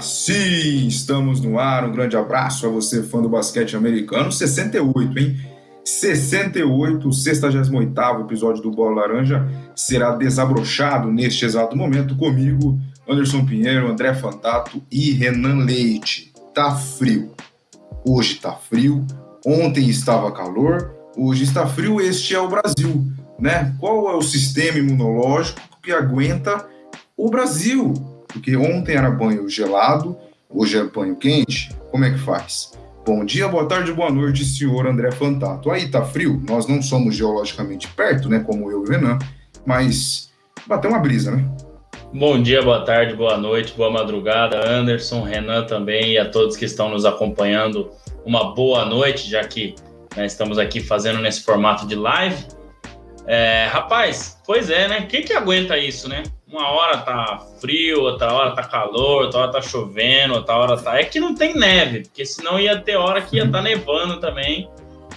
Sim, estamos no ar. Um grande abraço a você, fã do basquete americano. 68, hein? 68, o 68 episódio do Bola Laranja será desabrochado neste exato momento comigo, Anderson Pinheiro, André Fantato e Renan Leite. Tá frio. Hoje tá frio, ontem estava calor, hoje está frio. Este é o Brasil, né? Qual é o sistema imunológico que aguenta o Brasil? Porque ontem era banho gelado, hoje é banho quente. Como é que faz? Bom dia, boa tarde, boa noite, senhor André Fantato. Aí tá frio, nós não somos geologicamente perto, né, como eu e o Renan, mas bateu uma brisa, né? Bom dia, boa tarde, boa noite, boa madrugada, Anderson, Renan também e a todos que estão nos acompanhando. Uma boa noite, já que né, estamos aqui fazendo nesse formato de live. É, rapaz, pois é, né? Quem que aguenta isso, né? Uma hora tá frio, outra hora tá calor, outra hora tá chovendo, outra hora tá. É que não tem neve, porque senão ia ter hora que ia estar tá nevando também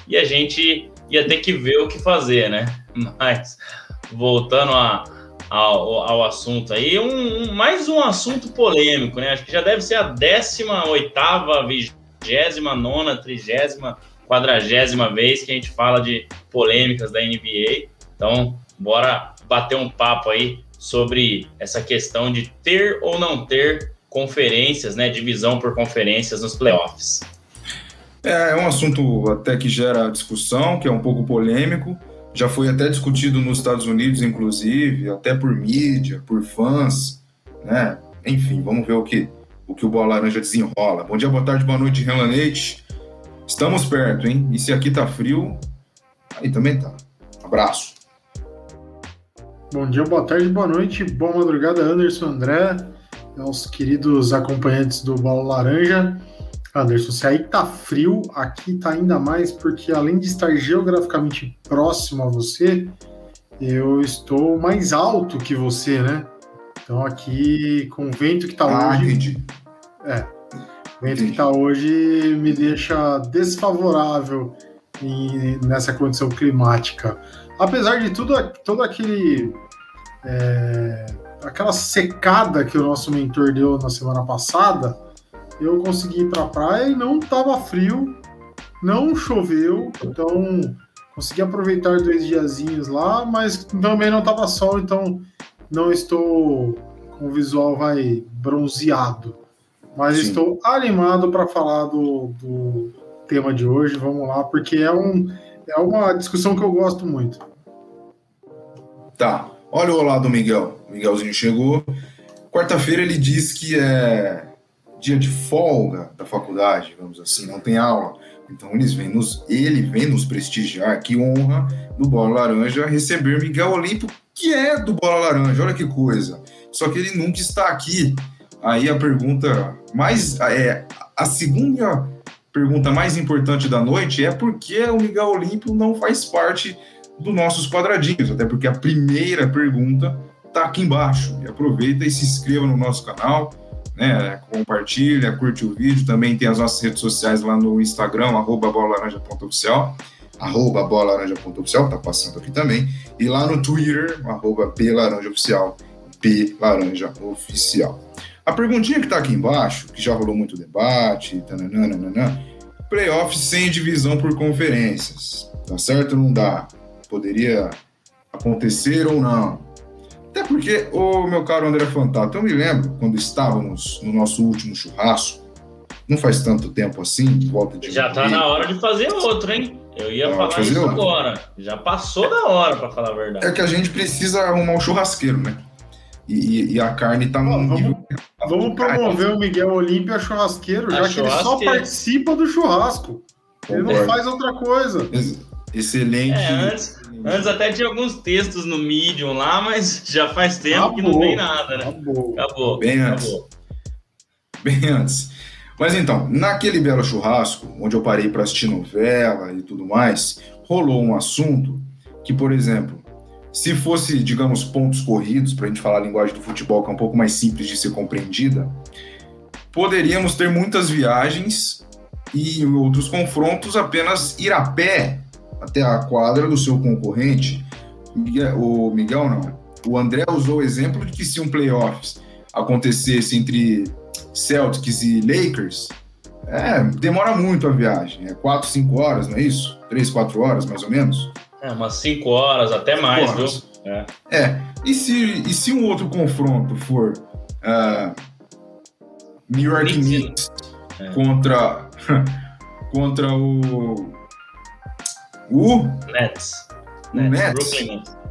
e a gente ia ter que ver o que fazer, né? Mas voltando a, ao, ao assunto aí, um, um, mais um assunto polêmico, né? Acho que já deve ser a 18, 29, 30, 40 vez que a gente fala de polêmicas da NBA. Então, bora bater um papo aí sobre essa questão de ter ou não ter conferências, né, divisão por conferências nos playoffs. É, é um assunto até que gera discussão, que é um pouco polêmico. Já foi até discutido nos Estados Unidos, inclusive, até por mídia, por fãs, né? Enfim, vamos ver o que o que o Bola Laranja desenrola. Bom dia, boa tarde, boa noite, Renan Leite. Estamos perto, hein? E se aqui tá frio, aí também tá. Abraço. Bom dia, boa tarde, boa noite, boa madrugada, Anderson André, aos queridos acompanhantes do Bola Laranja. Anderson, se aí tá frio, aqui tá ainda mais, porque além de estar geograficamente próximo a você, eu estou mais alto que você, né? Então aqui, com o vento que tá ah, hoje. Entendi. É. O vento entendi. que tá hoje me deixa desfavorável em, nessa condição climática apesar de tudo, todo aquele é, aquela secada que o nosso mentor deu na semana passada, eu consegui ir para a praia e não estava frio, não choveu, então consegui aproveitar dois diazinhos lá, mas também não estava sol, então não estou com o visual vai bronzeado. Mas Sim. estou animado para falar do, do tema de hoje. Vamos lá, porque é, um, é uma discussão que eu gosto muito. Tá. Olha o olá do Miguel. O Miguelzinho chegou. Quarta-feira ele diz que é dia de folga da faculdade, vamos assim, não tem aula. Então eles vêm nos, ele vem nos prestigiar. Que honra do Bola Laranja receber Miguel Olimpo, que é do Bola Laranja. Olha que coisa. Só que ele nunca está aqui. Aí a pergunta mais é a segunda pergunta mais importante da noite é por que o Miguel Olimpo não faz parte dos nossos quadradinhos, até porque a primeira pergunta está aqui embaixo. E aproveita e se inscreva no nosso canal, né? Compartilha, curte o vídeo. Também tem as nossas redes sociais lá no Instagram, arroba bolalaranja.oficial, arroba bolalaranja.oficial, tá passando aqui também. E lá no Twitter, arroba blaranjaoficial, blaranjaoficial. A perguntinha que está aqui embaixo, que já rolou muito debate, tananana, playoffs sem divisão por conferências. Tá certo ou não dá? poderia acontecer ou não. Até porque, o meu caro André Fantato, eu me lembro quando estávamos no nosso último churrasco, não faz tanto tempo assim, volta de. Já está na hora de fazer outro, hein? Eu ia falar isso outro. agora. Já passou da hora, para falar a verdade. É que a gente precisa arrumar um churrasqueiro, né? E, e, a carne está no nível. Vamos, promover o Miguel Olímpia churrasqueiro, já que ele só participa do churrasco. Ele não faz outra coisa. Excelente. É, antes, antes, até tinha alguns textos no Medium lá, mas já faz tempo acabou, que não tem nada, né? Acabou. Acabou. Bem antes. Acabou. Bem antes. Mas então, naquele belo churrasco, onde eu parei para assistir novela e tudo mais, rolou um assunto que, por exemplo, se fosse, digamos, pontos corridos, para a gente falar a linguagem do futebol, que é um pouco mais simples de ser compreendida, poderíamos ter muitas viagens e outros confrontos apenas ir a pé até a quadra do seu concorrente. O Miguel não. O André usou o exemplo de que se um playoffs acontecesse entre Celtics e Lakers, é, demora muito a viagem. É 4, 5 horas, não é isso? 3, 4 horas, mais ou menos? É, umas 5 horas, até cinco mais, horas. viu? É. é. E, se, e se um outro confronto for uh, New York Knicks é. contra, contra o. O. Nets. O Nets. Nets.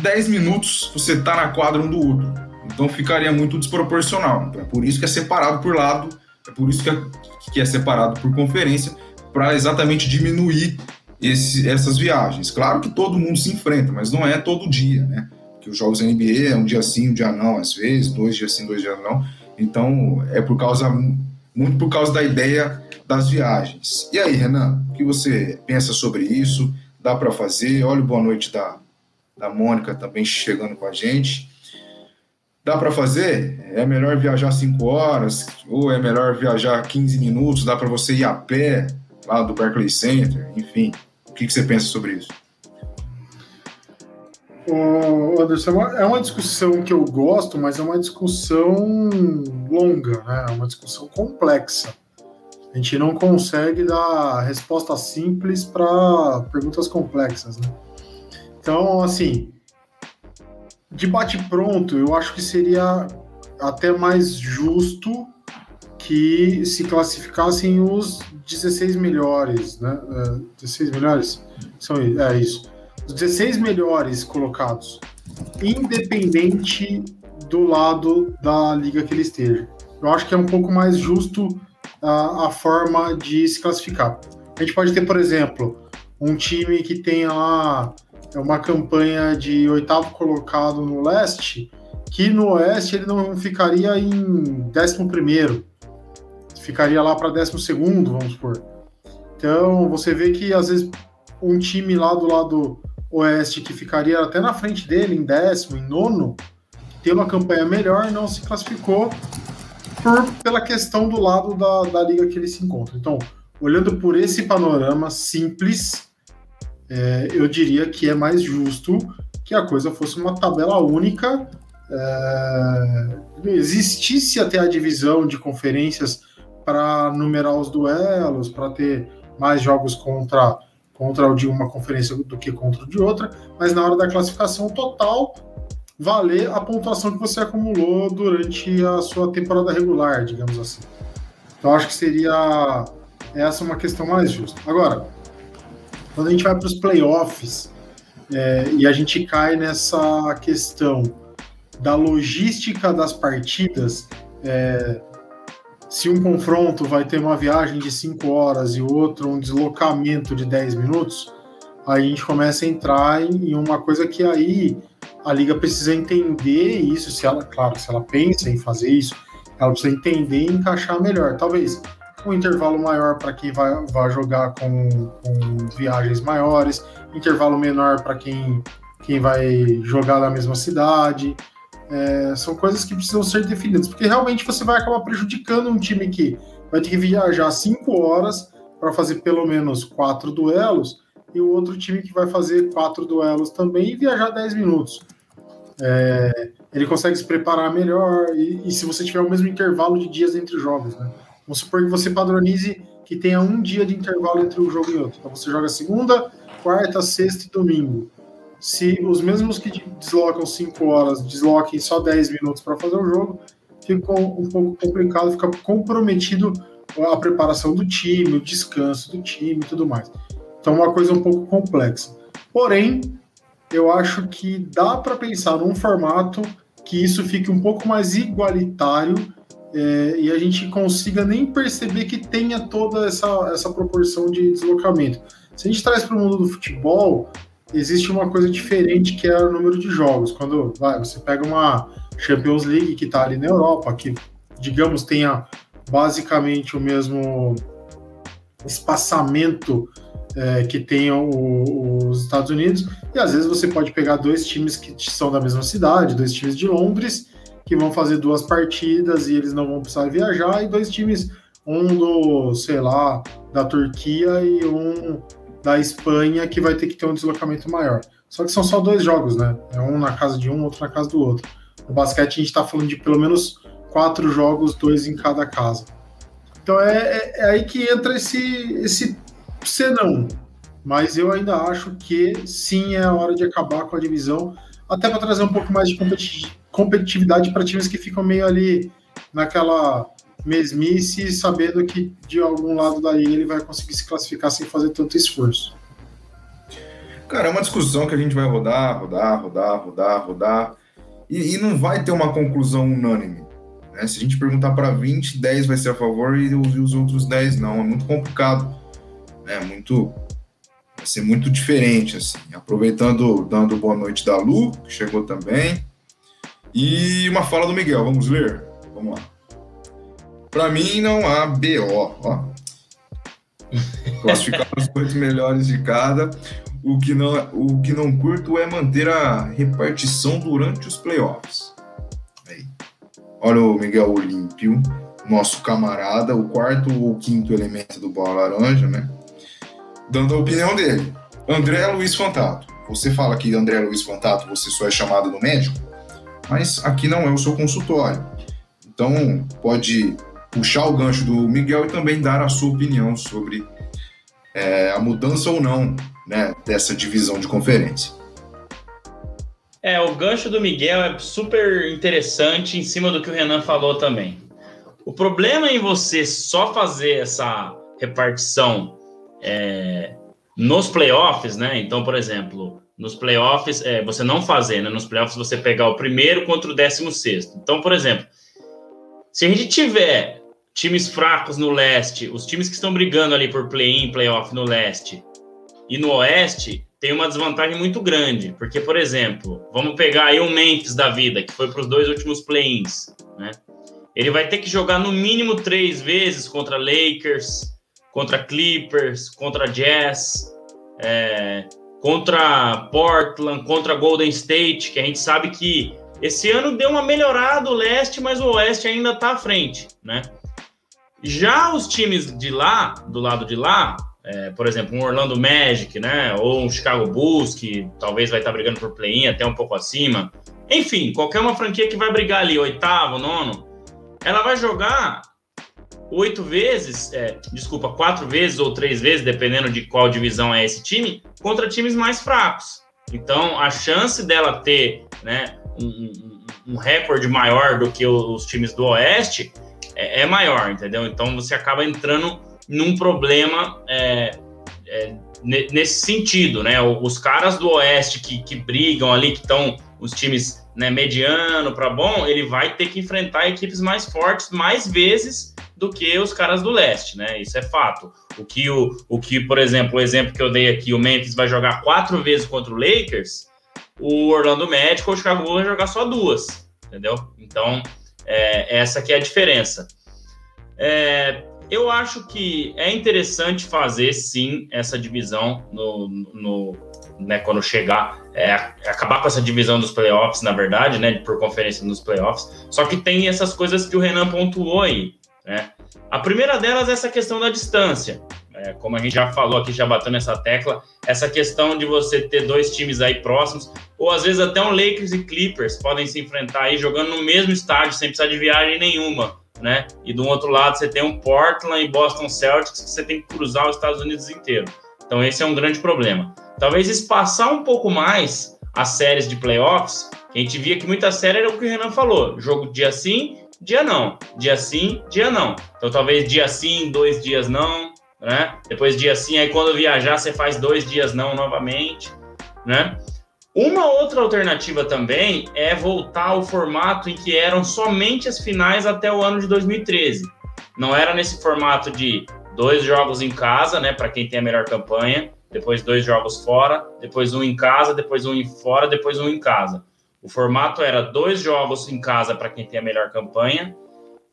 10 minutos você tá na quadra um do outro. Então ficaria muito desproporcional. Então é por isso que é separado por lado, é por isso que é, que é separado por conferência, para exatamente diminuir esse, essas viagens. Claro que todo mundo se enfrenta, mas não é todo dia, né? Porque os jogos da NBA é um dia sim, um dia não, às vezes, dois dias sim, dois dias não. Então é por causa, muito por causa da ideia das viagens. E aí, Renan, o que você pensa sobre isso? Dá para fazer? Olha o boa noite da, da Mônica também chegando com a gente. Dá para fazer? É melhor viajar 5 horas ou é melhor viajar 15 minutos? Dá para você ir a pé lá do Barclays Center? Enfim, que, que você pensa sobre isso? Anderson, é, é uma discussão que eu gosto, mas é uma discussão longa, né? É uma discussão complexa. A gente não consegue dar resposta simples para perguntas complexas, né? Então, assim, debate pronto, eu acho que seria até mais justo que se classificassem os 16 melhores, né? Uh, é, 16 melhores? São, é isso. Os 16 melhores colocados, independente do lado da liga que ele esteja. Eu acho que é um pouco mais justo a, a forma de se classificar. A gente pode ter, por exemplo, um time que tenha lá é uma campanha de oitavo colocado no leste, que no oeste ele não ficaria em décimo primeiro, ficaria lá para décimo segundo, vamos supor. Então você vê que às vezes um time lá do lado oeste que ficaria até na frente dele, em décimo, em nono, tem uma campanha melhor, não se classificou por, pela questão do lado da, da liga que ele se encontra. Então, olhando por esse panorama simples, é, eu diria que é mais justo que a coisa fosse uma tabela única, é, existisse até a divisão de conferências para numerar os duelos, para ter mais jogos contra contra o de uma conferência do que contra o de outra, mas na hora da classificação total valer a pontuação que você acumulou durante a sua temporada regular, digamos assim. Então acho que seria essa uma questão mais justa. Agora, quando a gente vai para os playoffs é, e a gente cai nessa questão da logística das partidas, é, se um confronto vai ter uma viagem de 5 horas e outro um deslocamento de 10 minutos, aí a gente começa a entrar em, uma coisa que aí a liga precisa entender isso, se ela, claro, se ela pensa em fazer isso, ela precisa entender e encaixar melhor. Talvez um intervalo maior para quem vai, vai jogar com, com viagens maiores, intervalo menor para quem, quem vai jogar na mesma cidade. É, são coisas que precisam ser definidas, porque realmente você vai acabar prejudicando um time que vai ter que viajar cinco horas para fazer pelo menos quatro duelos, e o outro time que vai fazer quatro duelos também e viajar 10 minutos. É, ele consegue se preparar melhor, e, e, se você tiver o mesmo intervalo de dias entre jogos, né? Vamos supor que você padronize que tenha um dia de intervalo entre um jogo e outro. Então você joga segunda, quarta, sexta e domingo se os mesmos que deslocam 5 horas desloquem só 10 minutos para fazer o jogo, fica um pouco complicado, fica comprometido a preparação do time, o descanso do time e tudo mais. Então, é uma coisa um pouco complexa. Porém, eu acho que dá para pensar num formato que isso fique um pouco mais igualitário é, e a gente consiga nem perceber que tenha toda essa, essa proporção de deslocamento. Se a gente traz para o mundo do futebol, existe uma coisa diferente que é o número de jogos. Quando vai, você pega uma Champions League que está ali na Europa, que, digamos, tenha basicamente o mesmo espaçamento é, que tem o, os Estados Unidos, e às vezes você pode pegar dois times que são da mesma cidade, dois times de Londres, que vão fazer duas partidas e eles não vão precisar viajar, e dois times, um do, sei lá, da Turquia e um da Espanha que vai ter que ter um deslocamento maior. Só que são só dois jogos, né? É um na casa de um, outro na casa do outro. No basquete a gente está falando de pelo menos quatro jogos, dois em cada casa. Então é, é, é aí que entra esse, esse senão. Mas eu ainda acho que sim é a hora de acabar com a divisão, até para trazer um pouco mais de competitividade para times que ficam meio ali naquela mesmice, sabendo que de algum lado da linha ele vai conseguir se classificar sem fazer tanto esforço. Cara, é uma discussão que a gente vai rodar, rodar, rodar, rodar, rodar, e, e não vai ter uma conclusão unânime. Né? Se a gente perguntar para 20, 10 vai ser a favor e os outros 10 não. É muito complicado. É muito. Vai ser muito diferente, assim. Aproveitando, dando boa noite da Lu, que chegou também. E uma fala do Miguel, vamos ler? Vamos lá. Para mim não há BO, ó. Classificar os oito melhores de cada. O que, não, o que não curto é manter a repartição durante os playoffs. Aí. Olha o Miguel Olímpio, nosso camarada, o quarto ou quinto elemento do Bola Laranja, né? Dando a opinião dele. André Luiz Fantato. Você fala que André Luiz Fantato você só é chamado no médico, mas aqui não é o seu consultório. Então, pode puxar o gancho do Miguel e também dar a sua opinião sobre é, a mudança ou não né, dessa divisão de conferência. É, o gancho do Miguel é super interessante em cima do que o Renan falou também. O problema em você só fazer essa repartição é, nos playoffs, né? Então, por exemplo, nos playoffs, é, você não fazer, né? Nos playoffs você pegar o primeiro contra o décimo sexto. Então, por exemplo, se a gente tiver times fracos no leste, os times que estão brigando ali por play-in, play-off no leste e no oeste, tem uma desvantagem muito grande, porque, por exemplo, vamos pegar aí o Memphis da vida, que foi para os dois últimos play-ins, né? Ele vai ter que jogar no mínimo três vezes contra Lakers, contra Clippers, contra Jazz, é, contra Portland, contra Golden State, que a gente sabe que esse ano deu uma melhorada o leste, mas o oeste ainda está à frente, né? Já os times de lá, do lado de lá, é, por exemplo, um Orlando Magic, né? Ou um Chicago Bulls, que talvez vai estar brigando por play-in até um pouco acima. Enfim, qualquer uma franquia que vai brigar ali, oitavo, nono, ela vai jogar oito vezes, é, desculpa, quatro vezes ou três vezes, dependendo de qual divisão é esse time, contra times mais fracos. Então, a chance dela ter né, um, um, um recorde maior do que os times do Oeste é, é maior, entendeu? Então você acaba entrando num problema é, é, nesse sentido, né? Os caras do Oeste que, que brigam ali, que estão os times né, mediano para bom, ele vai ter que enfrentar equipes mais fortes mais vezes do que os caras do leste, né? Isso é fato. O que, o, o que, por exemplo, o exemplo que eu dei aqui, o Memphis vai jogar quatro vezes contra o Lakers, o Orlando Magic ou o Chicago vai jogar só duas, entendeu? Então, é, essa que é a diferença. É, eu acho que é interessante fazer sim essa divisão no, no né, quando chegar, é, acabar com essa divisão dos playoffs, na verdade, né, por conferência nos playoffs. Só que tem essas coisas que o Renan pontuou aí. Né? A primeira delas é essa questão da distância. É, como a gente já falou aqui, já bateu nessa tecla, essa questão de você ter dois times aí próximos, ou às vezes até um Lakers e Clippers podem se enfrentar aí jogando no mesmo estádio, sem precisar de viagem nenhuma né? E do outro lado você tem um Portland e Boston Celtics que você tem que cruzar os Estados Unidos inteiro. Então esse é um grande problema. Talvez espaçar um pouco mais as séries de playoffs, a gente via que muita série era o que o Renan falou, jogo dia sim, dia não, dia sim, dia não. Então talvez dia sim, dois dias não, né? Depois dia sim, aí quando viajar você faz dois dias não novamente, né? Uma outra alternativa também é voltar ao formato em que eram somente as finais até o ano de 2013. Não era nesse formato de dois jogos em casa, né, para quem tem a melhor campanha, depois dois jogos fora, depois um em casa, depois um fora, depois um em casa. O formato era dois jogos em casa para quem tem a melhor campanha,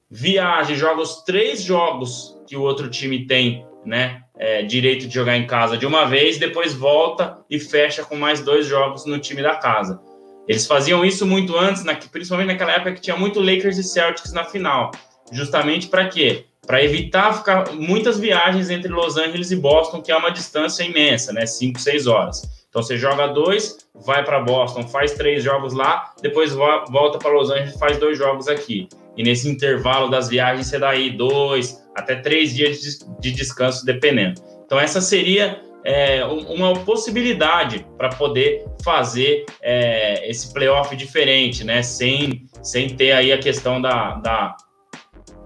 viagem, jogos três jogos que o outro time tem, né, é, direito de jogar em casa de uma vez, depois volta e fecha com mais dois jogos no time da casa. Eles faziam isso muito antes, na, principalmente naquela época que tinha muito Lakers e Celtics na final. Justamente para quê? Para evitar ficar muitas viagens entre Los Angeles e Boston, que é uma distância imensa, né? 5, 6 horas. Então você joga dois, vai para Boston, faz três jogos lá, depois volta para Los Angeles, faz dois jogos aqui. E nesse intervalo das viagens você dá aí dois até três dias de descanso, dependendo. Então essa seria é, uma possibilidade para poder fazer é, esse playoff diferente, né? Sem, sem ter aí a questão da, da,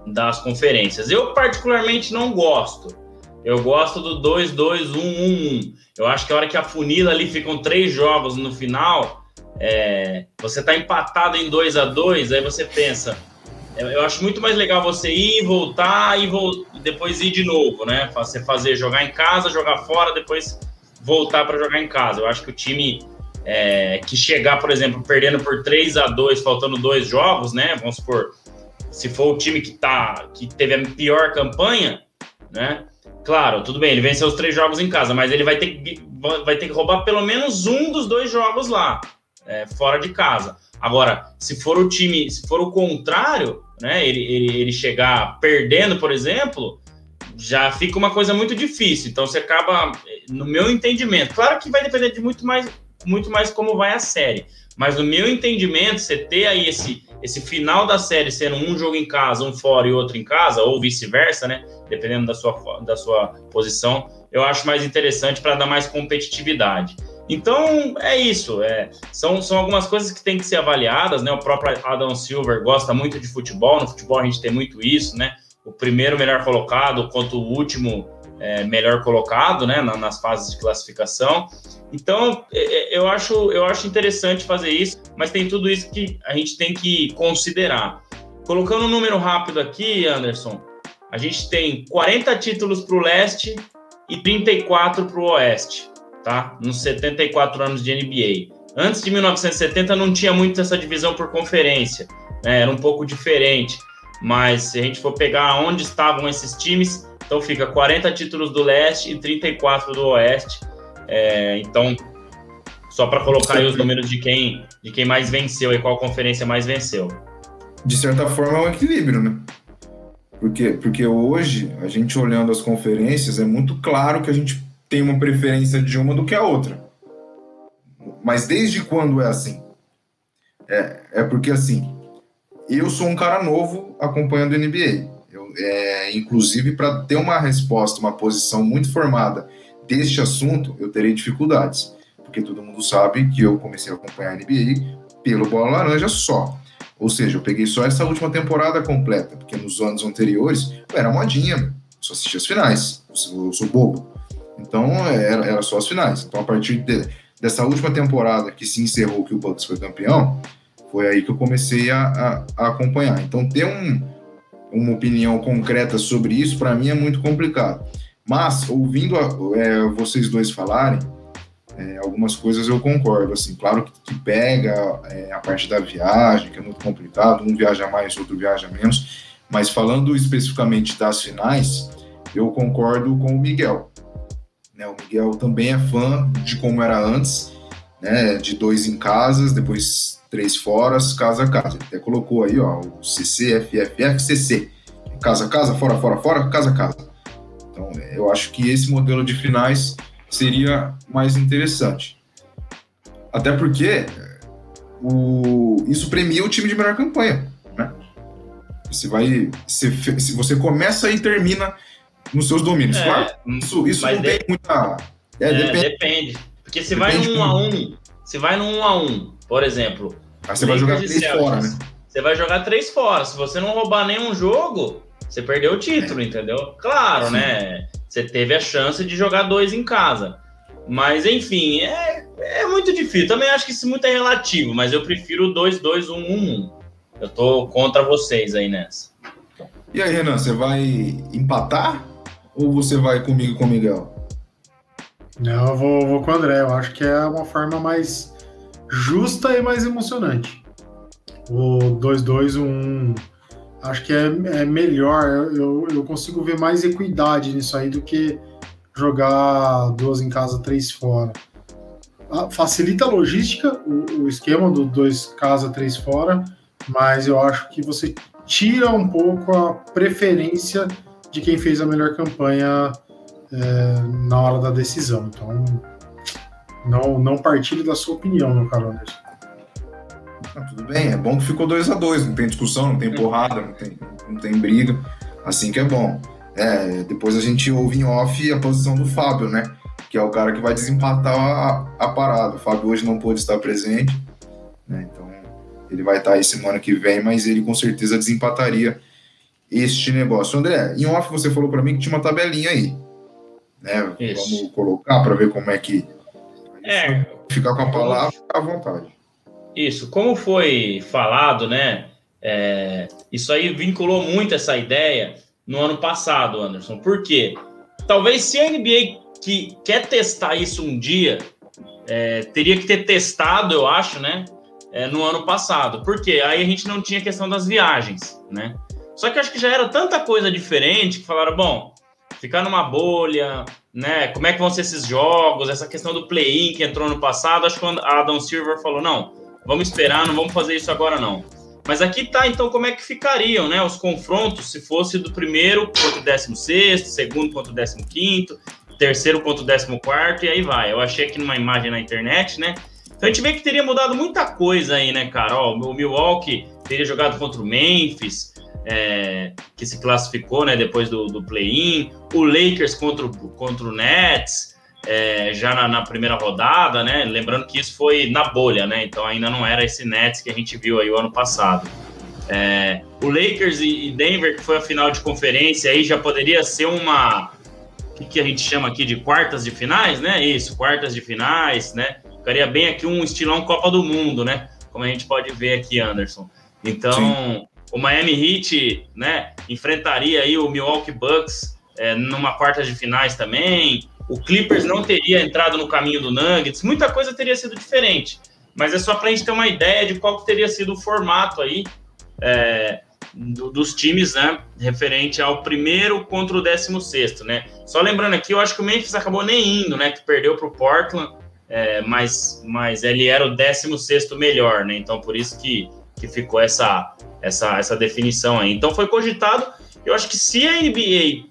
das conferências. Eu particularmente não gosto. Eu gosto do 2-2-1-1-1. Eu acho que a hora que a funila ali ficam três jogos no final, é, você está empatado em 2 a 2 aí você pensa. Eu acho muito mais legal você ir, voltar e depois ir de novo, né? Você fazer jogar em casa, jogar fora, depois voltar para jogar em casa. Eu acho que o time é, que chegar, por exemplo, perdendo por 3 a 2 faltando dois jogos, né? Vamos supor, se for o time que, tá, que teve a pior campanha, né? Claro, tudo bem, ele venceu os três jogos em casa, mas ele vai ter que, vai ter que roubar pelo menos um dos dois jogos lá, é, fora de casa. Agora, se for o time, se for o contrário, né, ele, ele, ele chegar perdendo, por exemplo, já fica uma coisa muito difícil. Então você acaba, no meu entendimento, claro que vai depender de muito mais, muito mais como vai a série. Mas no meu entendimento, você ter aí esse, esse final da série sendo um jogo em casa, um fora e outro em casa, ou vice-versa, né? Dependendo da sua, da sua posição, eu acho mais interessante para dar mais competitividade. Então é isso, é, são, são algumas coisas que têm que ser avaliadas, né? O próprio Adam Silver gosta muito de futebol, no futebol a gente tem muito isso, né? O primeiro melhor colocado quanto o último é, melhor colocado, né? nas fases de classificação. Então, é, é, eu acho, eu acho interessante fazer isso, mas tem tudo isso que a gente tem que considerar. Colocando um número rápido aqui, Anderson, a gente tem 40 títulos para o leste e 34 para o oeste, tá? Nos 74 anos de NBA. Antes de 1970 não tinha muito essa divisão por conferência, né? era um pouco diferente. Mas se a gente for pegar onde estavam esses times, então fica 40 títulos do leste e 34 do oeste. É, então, só para colocar aí os números de quem, de quem mais venceu e qual conferência mais venceu. De certa forma, é um equilíbrio, né? Porque, porque hoje, a gente olhando as conferências, é muito claro que a gente tem uma preferência de uma do que a outra. Mas desde quando é assim? É, é porque, assim, eu sou um cara novo acompanhando a NBA. Eu, é, inclusive, para ter uma resposta, uma posição muito formada deste assunto, eu terei dificuldades, porque todo mundo sabe que eu comecei a acompanhar a NBA pelo Bola Laranja só. Ou seja, eu peguei só essa última temporada completa, porque nos anos anteriores eu era modinha, só assistia as finais, eu sou bobo. Então era, era, só as finais. Então a partir de, dessa última temporada que se encerrou, que o Bucks foi campeão, foi aí que eu comecei a, a, a acompanhar. Então ter um, uma opinião concreta sobre isso para mim é muito complicado. Mas, ouvindo a, é, vocês dois falarem, é, algumas coisas eu concordo. Assim, claro que, que pega é, a parte da viagem, que é muito complicado, um viaja mais, outro viaja menos. Mas falando especificamente das finais, eu concordo com o Miguel. Né, o Miguel também é fã de como era antes, né, de dois em casas, depois três foras, casa a casa. Ele até colocou aí, ó, o CC, FFF, CC. Casa a casa, fora, fora, fora, casa a casa. Então, eu acho que esse modelo de finais seria mais interessante. Até porque o, isso premia o time de melhor campanha. Né? Você vai. Se você começa e termina nos seus domínios. É, claro, isso, isso não tem muita. É, é, depende. depende. Porque se vai no 1 a 1 se vai no 1 a 1 por exemplo. Aí você vai jogar três Celtics, fora, né? Você vai jogar três fora. Se você não roubar nenhum jogo, você perdeu o título, é. entendeu? Claro, Sim. né? Você teve a chance de jogar dois em casa. Mas, enfim, é, é muito difícil. Também acho que isso muito é relativo, mas eu prefiro 2-2-1-1-1. Eu tô contra vocês aí nessa. E aí, Renan, você vai empatar ou você vai comigo com o Miguel? Não, eu vou, vou com o André. Eu acho que é uma forma mais justa e mais emocionante. O 2-2-1 acho que é, é melhor. Eu, eu consigo ver mais equidade nisso aí do que jogar duas em casa, três fora. Facilita a logística, o, o esquema do dois casa, três fora, mas eu acho que você tira um pouco a preferência de quem fez a melhor campanha é, na hora da decisão. Então, Não, não partilho da sua opinião, meu caro Anderson. Ah, tudo bem, é bom que ficou 2 a 2 não tem discussão, não tem porrada, não tem, não tem briga. Assim que é bom. É, depois a gente ouve em off a posição do Fábio, né? Que é o cara que vai desempatar a, a parada. O Fábio hoje não pôde estar presente, né? Então ele vai estar aí semana que vem, mas ele com certeza desempataria este negócio. André, em off você falou para mim que tinha uma tabelinha aí. Né? Isso. Vamos colocar para ver como é que. É. Ficar com a palavra à vontade. Isso, como foi falado, né? É, isso aí vinculou muito essa ideia no ano passado, Anderson. Por quê? Talvez se a NBA que quer testar isso um dia, é, teria que ter testado, eu acho, né? É, no ano passado. Porque aí a gente não tinha questão das viagens, né? Só que eu acho que já era tanta coisa diferente que falaram, bom, ficar numa bolha, né? Como é que vão ser esses jogos? Essa questão do play-in que entrou no passado, acho que a Adam Silver falou, não, vamos esperar, não vamos fazer isso agora não. Mas aqui tá, então, como é que ficariam, né? Os confrontos, se fosse do primeiro contra o décimo sexto, segundo contra o décimo quinto, terceiro contra o décimo quarto, e aí vai. Eu achei aqui numa imagem na internet, né? Então a gente vê que teria mudado muita coisa aí, né, cara? Ó, o Milwaukee teria jogado contra o Memphis, é, que se classificou, né, depois do, do play-in. O Lakers contra, contra o Nets, é, já na, na, primeira rodada, né? Lembrando que isso foi na bolha, né? Então ainda não era esse Nets que a gente viu aí o ano passado. É, o Lakers e Denver, que foi a final de conferência, aí já poderia ser uma. O que, que a gente chama aqui de quartas de finais, né? Isso, quartas de finais, né? Ficaria bem aqui um estilão Copa do Mundo, né? Como a gente pode ver aqui, Anderson. Então, Sim. O Miami Heat, né? Enfrentaria aí o Milwaukee Bucks é, numa quartas de finais também o Clippers não teria entrado no caminho do Nuggets, muita coisa teria sido diferente. Mas é só para a gente ter uma ideia de qual teria sido o formato aí é, do, dos times, né? Referente ao primeiro contra o décimo sexto, né? Só lembrando aqui, eu acho que o Memphis acabou nem indo, né? Que perdeu para o Portland, é, mas, mas ele era o décimo sexto melhor, né? Então por isso que, que ficou essa, essa, essa definição aí. Então foi cogitado. Eu acho que se a NBA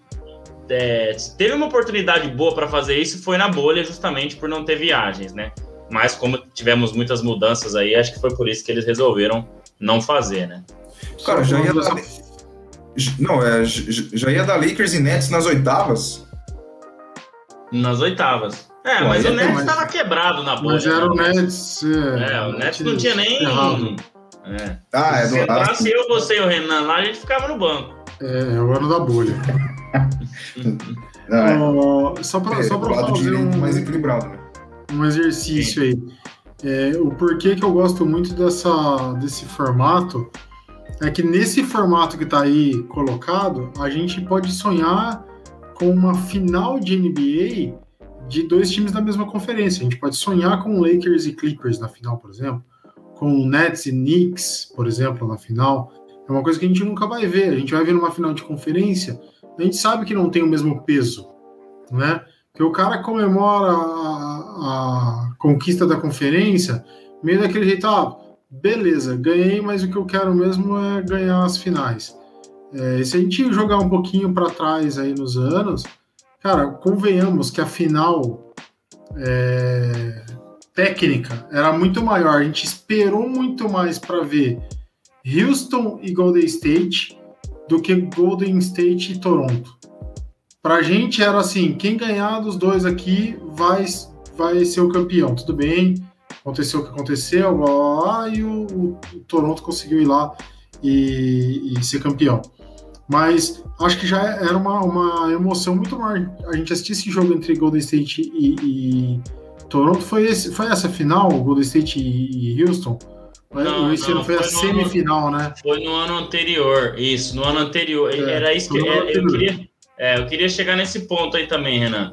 é, teve uma oportunidade boa para fazer isso foi na bolha, justamente por não ter viagens, né? Mas como tivemos muitas mudanças aí, acho que foi por isso que eles resolveram não fazer, né? Cara, já ia dar... Não, é, já ia dar Lakers e Nets nas oitavas? Nas oitavas. É, Pô, mas o Nets estava mas... quebrado na bolha. Mas era o né? Nets. É, é o Nets não tinha nem. É. Ah, é Se entrasse eu, você e o Renan lá, a gente ficava no banco. É, é o ano da bolha. Não, é. só para é, só fazer um, mais equilibrado, né? um exercício aí. É, o porquê que eu gosto muito dessa, desse formato é que nesse formato que está aí colocado, a gente pode sonhar com uma final de NBA de dois times da mesma conferência. A gente pode sonhar com Lakers e Clippers na final, por exemplo, com Nets e Knicks, por exemplo, na final. É uma coisa que a gente nunca vai ver. A gente vai ver numa final de conferência a gente sabe que não tem o mesmo peso, né? Que o cara comemora a, a conquista da conferência meio daquele jeito, ah, beleza, ganhei, mas o que eu quero mesmo é ganhar as finais. É, e se a gente jogar um pouquinho para trás aí nos anos, cara, convenhamos que a final é, técnica era muito maior. A gente esperou muito mais para ver Houston e Golden State do que Golden State e Toronto. Pra gente era assim, quem ganhar dos dois aqui vai, vai ser o campeão. Tudo bem, aconteceu o que aconteceu, blá, blá, blá, e o, o, Toronto conseguiu ir lá e, e, ser campeão. Mas acho que já era uma, uma emoção muito maior. A gente assistir esse jogo entre Golden State e, e Toronto. Foi, esse, foi essa final, Golden State e, Houston? Não, esse não, foi, foi a semifinal, ano, né? Foi no ano anterior, isso, no ano anterior. É, era isso que é, eu queria. É, eu queria chegar nesse ponto aí também, Renan.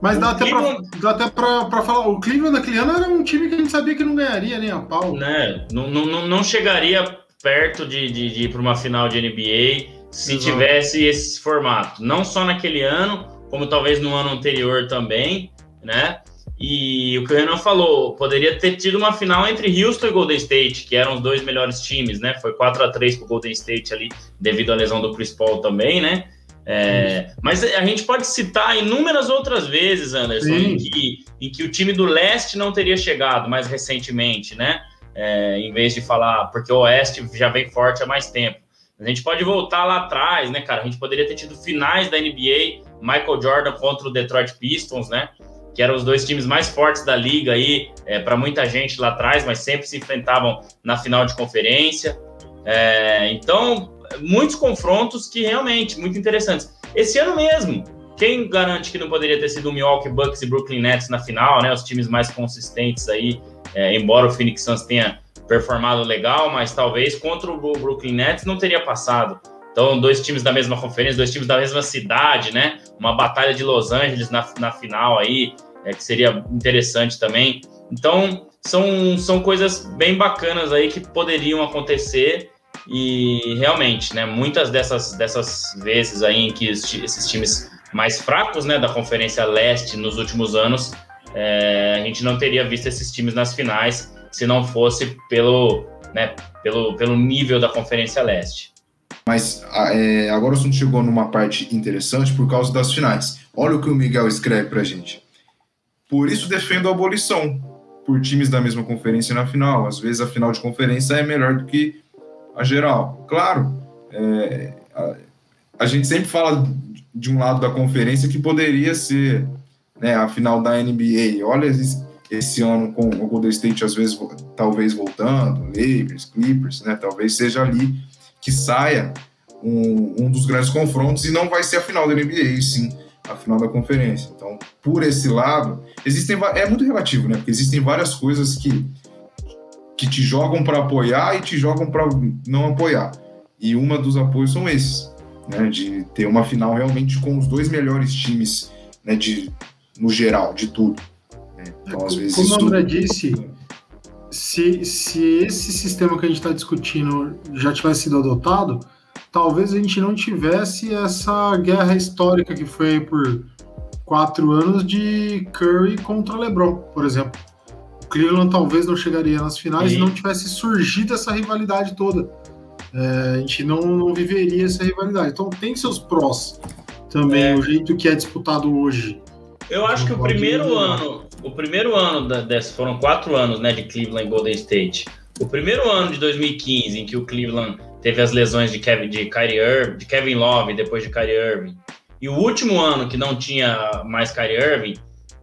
Mas dá até, Cleveland... pra, dá até pra, pra falar, o Cleveland daquele ano era um time que a gente sabia que não ganharia nem a pau. Né? Não, não, não chegaria perto de, de, de ir para uma final de NBA se Exato. tivesse esse formato. Não só naquele ano, como talvez no ano anterior também, né? E o que o Renan falou, poderia ter tido uma final entre Houston e Golden State, que eram os dois melhores times, né? Foi 4 a 3 pro Golden State ali, devido à lesão do Chris Paul também, né? É, mas a gente pode citar inúmeras outras vezes, Anderson, em que, em que, o time do leste não teria chegado mais recentemente, né? É, em vez de falar, porque o oeste já vem forte há mais tempo. A gente pode voltar lá atrás, né, cara? A gente poderia ter tido finais da NBA, Michael Jordan contra o Detroit Pistons, né? Que eram os dois times mais fortes da liga aí, é, para muita gente lá atrás, mas sempre se enfrentavam na final de conferência. É, então, muitos confrontos que realmente muito interessantes. Esse ano mesmo, quem garante que não poderia ter sido o Milwaukee Bucks e Brooklyn Nets na final, né? Os times mais consistentes aí, é, embora o Phoenix Suns tenha performado legal, mas talvez contra o Brooklyn Nets não teria passado. Então, dois times da mesma conferência, dois times da mesma cidade, né? Uma batalha de Los Angeles na, na final aí, é, que seria interessante também. Então, são, são coisas bem bacanas aí que poderiam acontecer e realmente, né, muitas dessas, dessas vezes aí em que esses times mais fracos, né, da Conferência Leste nos últimos anos, é, a gente não teria visto esses times nas finais se não fosse pelo, né, pelo, pelo nível da Conferência Leste. Mas é, agora o assunto chegou numa parte interessante por causa das finais. Olha o que o Miguel escreve pra gente. Por isso defendo a abolição por times da mesma conferência na final. Às vezes a final de conferência é melhor do que a geral. Claro, é, a, a, gente sempre fala de um lado da conferência que poderia ser né, a final da NBA. Olha esse, ano com o Golden State às vezes talvez voltando, Lakers, Clippers, né? Talvez seja ali que saia um, um dos grandes confrontos e não vai ser a final da NBA, sim a final da conferência. Então, por esse lado, existem é muito relativo, né? Porque existem várias coisas que que te jogam para apoiar e te jogam para não apoiar. E uma dos apoios são esses, né, de ter uma final realmente com os dois melhores times, né, de no geral, de tudo. Né? Então, às vezes como o André disse, se, se esse sistema que a gente está discutindo já tivesse sido adotado, talvez a gente não tivesse essa guerra histórica que foi por quatro anos de Curry contra LeBron, por exemplo. Cleveland talvez não chegaria nas finais e não tivesse surgido essa rivalidade toda. É, a gente não, não viveria essa rivalidade. Então tem seus prós também, é. o jeito que é disputado hoje. Eu acho que o primeiro ano, o primeiro ano da, dessa, foram quatro anos, né, de Cleveland e Golden State. O primeiro ano de 2015, em que o Cleveland teve as lesões de Kevin, de Kyrie Irving, de Kevin Love depois de Kyrie Irving, e o último ano que não tinha mais Kyrie Irving,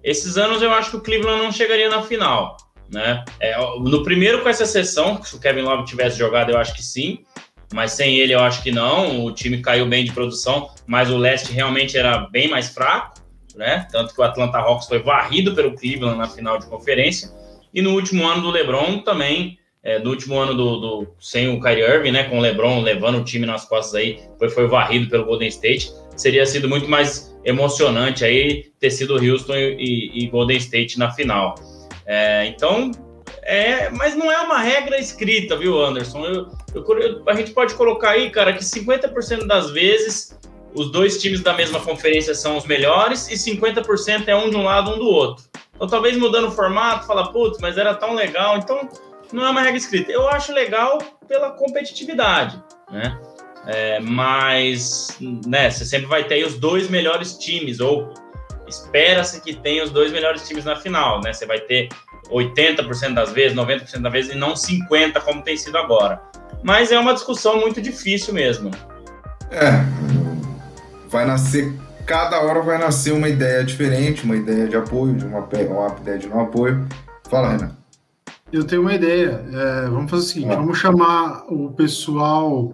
esses anos eu acho que o Cleveland não chegaria na final. Né? É, no primeiro, com essa exceção, se o Kevin Love tivesse jogado, eu acho que sim, mas sem ele eu acho que não. O time caiu bem de produção, mas o leste realmente era bem mais fraco, né? Tanto que o Atlanta Hawks foi varrido pelo Cleveland na final de conferência. E no último ano do LeBron também, é, no último ano do, do, sem o Kyrie Irving, né? Com o LeBron levando o time nas costas aí, foi, foi varrido pelo Golden State. Seria sido muito mais emocionante aí ter sido Houston e, e, e Golden State na final. É, então, é, mas não é uma regra escrita, viu, Anderson? Eu, eu, a gente pode colocar aí, cara, que 50% das vezes os dois times da mesma conferência são os melhores e 50% é um de um lado, um do outro. Então, talvez mudando o formato, fala, putz, mas era tão legal. Então, não é uma regra escrita. Eu acho legal pela competitividade, né? É, mas, né, você sempre vai ter os dois melhores times, ou espera-se que tenha os dois melhores times na final, né? Você vai ter 80% das vezes, 90% das vezes e não 50% como tem sido agora. Mas é uma discussão muito difícil mesmo. É, vai nascer, cada hora vai nascer uma ideia diferente, uma ideia de apoio, de uma, uma ideia de não apoio. Fala, Renan. Eu tenho uma ideia. É, vamos fazer o seguinte: vamos chamar o pessoal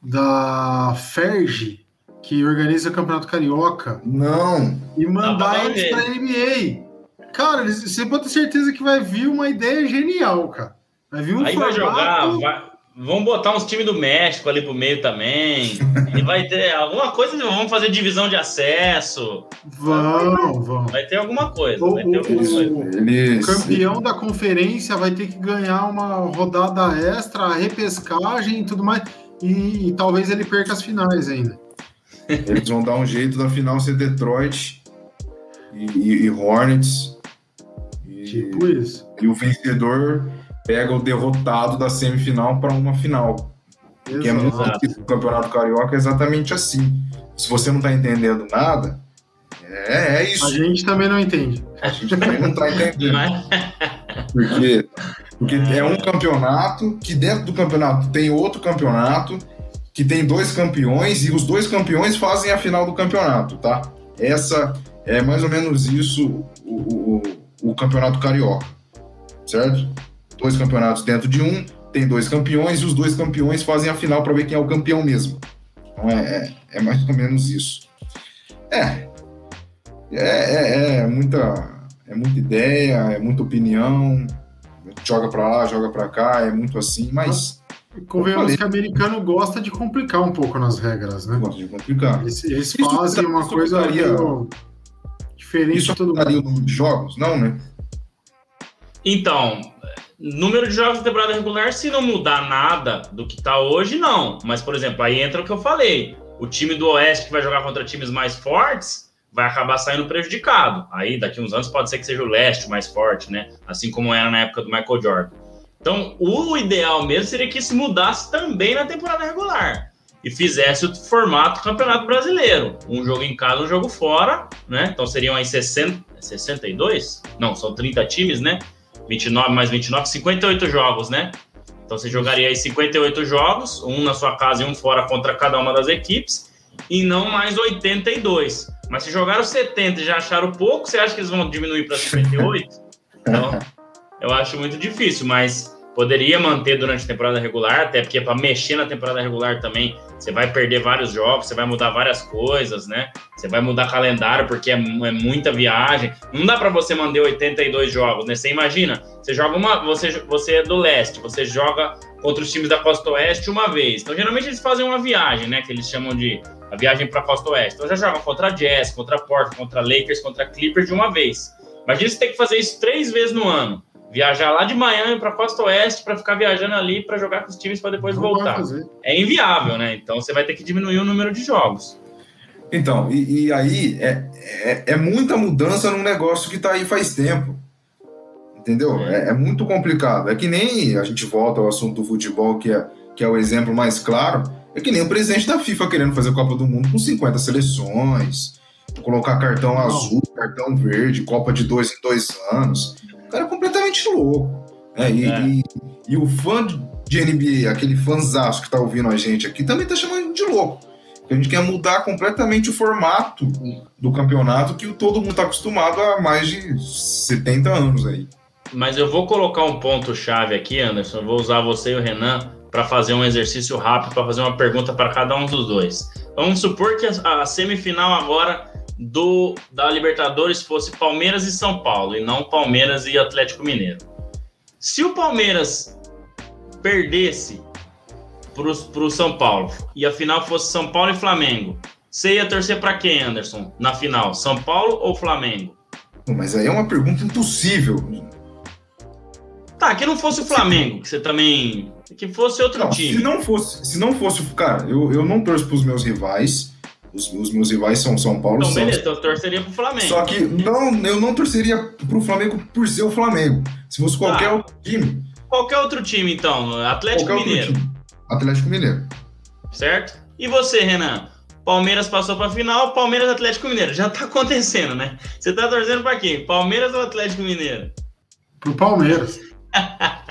da Ferge que organiza o Campeonato Carioca. Não. E mandar eles pra NBA. Cara, eles, você pode ter certeza que vai vir uma ideia genial, cara. Vai vir um Aí formato... vai jogar, vai, vamos botar uns times do México ali pro meio também. e vai ter alguma coisa, vamos fazer divisão de acesso. Vamos, vamos. Vai ter alguma coisa. O, vai ter alguma coisa. Eles... o campeão da conferência vai ter que ganhar uma rodada extra, repescagem e tudo mais. E, e talvez ele perca as finais ainda. Eles vão dar um jeito da final ser Detroit e, e, e Hornets. E, tipo isso. E o vencedor pega o derrotado da semifinal para uma final. Exato. Que é muito o Campeonato Carioca é exatamente assim. Se você não está entendendo nada, é, é, isso. A gente também não entende. A gente também não está entendendo. Porque, porque é um campeonato que dentro do campeonato tem outro campeonato que tem dois campeões e os dois campeões fazem a final do campeonato, tá? Essa é mais ou menos isso o, o, o campeonato carioca, certo? Dois campeonatos dentro de um, tem dois campeões e os dois campeões fazem a final para ver quem é o campeão mesmo. Então é, é, é mais ou menos isso. É, é, é, é, muita, é muita ideia, é muita opinião, joga para lá, joga para cá, é muito assim, mas. Convenhamos que o americano gosta de complicar um pouco nas regras, né? Gosta de complicar. Eles, eles fazem uma coisa daria, diferente isso de todo mundo. o número de jogos? Não, né? Então, número de jogos de temporada regular, se não mudar nada do que tá hoje, não. Mas, por exemplo, aí entra o que eu falei. O time do Oeste que vai jogar contra times mais fortes vai acabar saindo prejudicado. Aí, daqui uns anos, pode ser que seja o leste mais forte, né? Assim como era na época do Michael Jordan. Então, o ideal mesmo seria que isso mudasse também na temporada regular e fizesse o formato Campeonato Brasileiro. Um jogo em casa, um jogo fora, né? Então seriam aí 60, 62? Não, são 30 times, né? 29 mais 29, 58 jogos, né? Então você jogaria aí 58 jogos, um na sua casa e um fora contra cada uma das equipes, e não mais 82. Mas se jogaram 70 e já acharam pouco, você acha que eles vão diminuir para 58? Então, eu acho muito difícil, mas poderia manter durante a temporada regular, até porque para mexer na temporada regular também, você vai perder vários jogos, você vai mudar várias coisas, né? Você vai mudar calendário porque é, é muita viagem. Não dá para você manter 82 jogos, né? Você imagina, você joga uma, você você é do leste, você joga contra os times da Costa Oeste uma vez. Então geralmente eles fazem uma viagem, né, que eles chamam de a viagem para a Costa Oeste. Então já joga contra Jazz, contra Porto, contra Lakers, contra Clippers de uma vez. Imagina você ter que fazer isso três vezes no ano. Viajar lá de Miami para a Costa Oeste para ficar viajando ali para jogar com os times para depois Não voltar. É inviável, né? Então você vai ter que diminuir o número de jogos. Então, e, e aí é, é, é, muita mudança num negócio que está aí faz tempo. Entendeu? É, é, muito complicado. É que nem a gente volta ao assunto do futebol, que é, que é o exemplo mais claro. É que nem o presidente da FIFA querendo fazer a Copa do Mundo com 50 seleções, colocar cartão Não. azul, cartão verde, Copa de dois em dois anos. O cara é completamente louco. Né? E, é. e, e, o fã de NBA, aquele fãzaço que tá ouvindo a gente aqui, também tá chamando de louco. A gente quer mudar completamente o formato do campeonato que todo mundo tá acostumado há mais de 70 anos aí. Mas eu vou colocar um ponto-chave aqui, Anderson. Eu vou usar você e o Renan para fazer um exercício rápido, para fazer uma pergunta para cada um dos dois. Vamos supor que a, a semifinal agora do da Libertadores fosse Palmeiras e São Paulo e não Palmeiras e Atlético Mineiro. Se o Palmeiras perdesse para o São Paulo e a final fosse São Paulo e Flamengo, você ia torcer para quem, Anderson, na final? São Paulo ou Flamengo? Mas aí é uma pergunta impossível. Tá, que não fosse o Flamengo, que você também. Que fosse outro não, time. Se não fosse, se não fosse. Cara, eu, eu não torço para os meus rivais. Os, os, meus rivais são São Paulo Então, beleza, então eu torceria pro Flamengo. Só que não, eu não torceria pro Flamengo por ser o Flamengo. Se fosse qualquer ah, outro time. Qualquer outro time, então. Atlético Mineiro. Atlético Mineiro. Certo? E você, Renan? Palmeiras passou pra final, Palmeiras Atlético Mineiro. Já tá acontecendo, né? Você tá torcendo pra quem? Palmeiras ou Atlético Mineiro? Pro Palmeiras.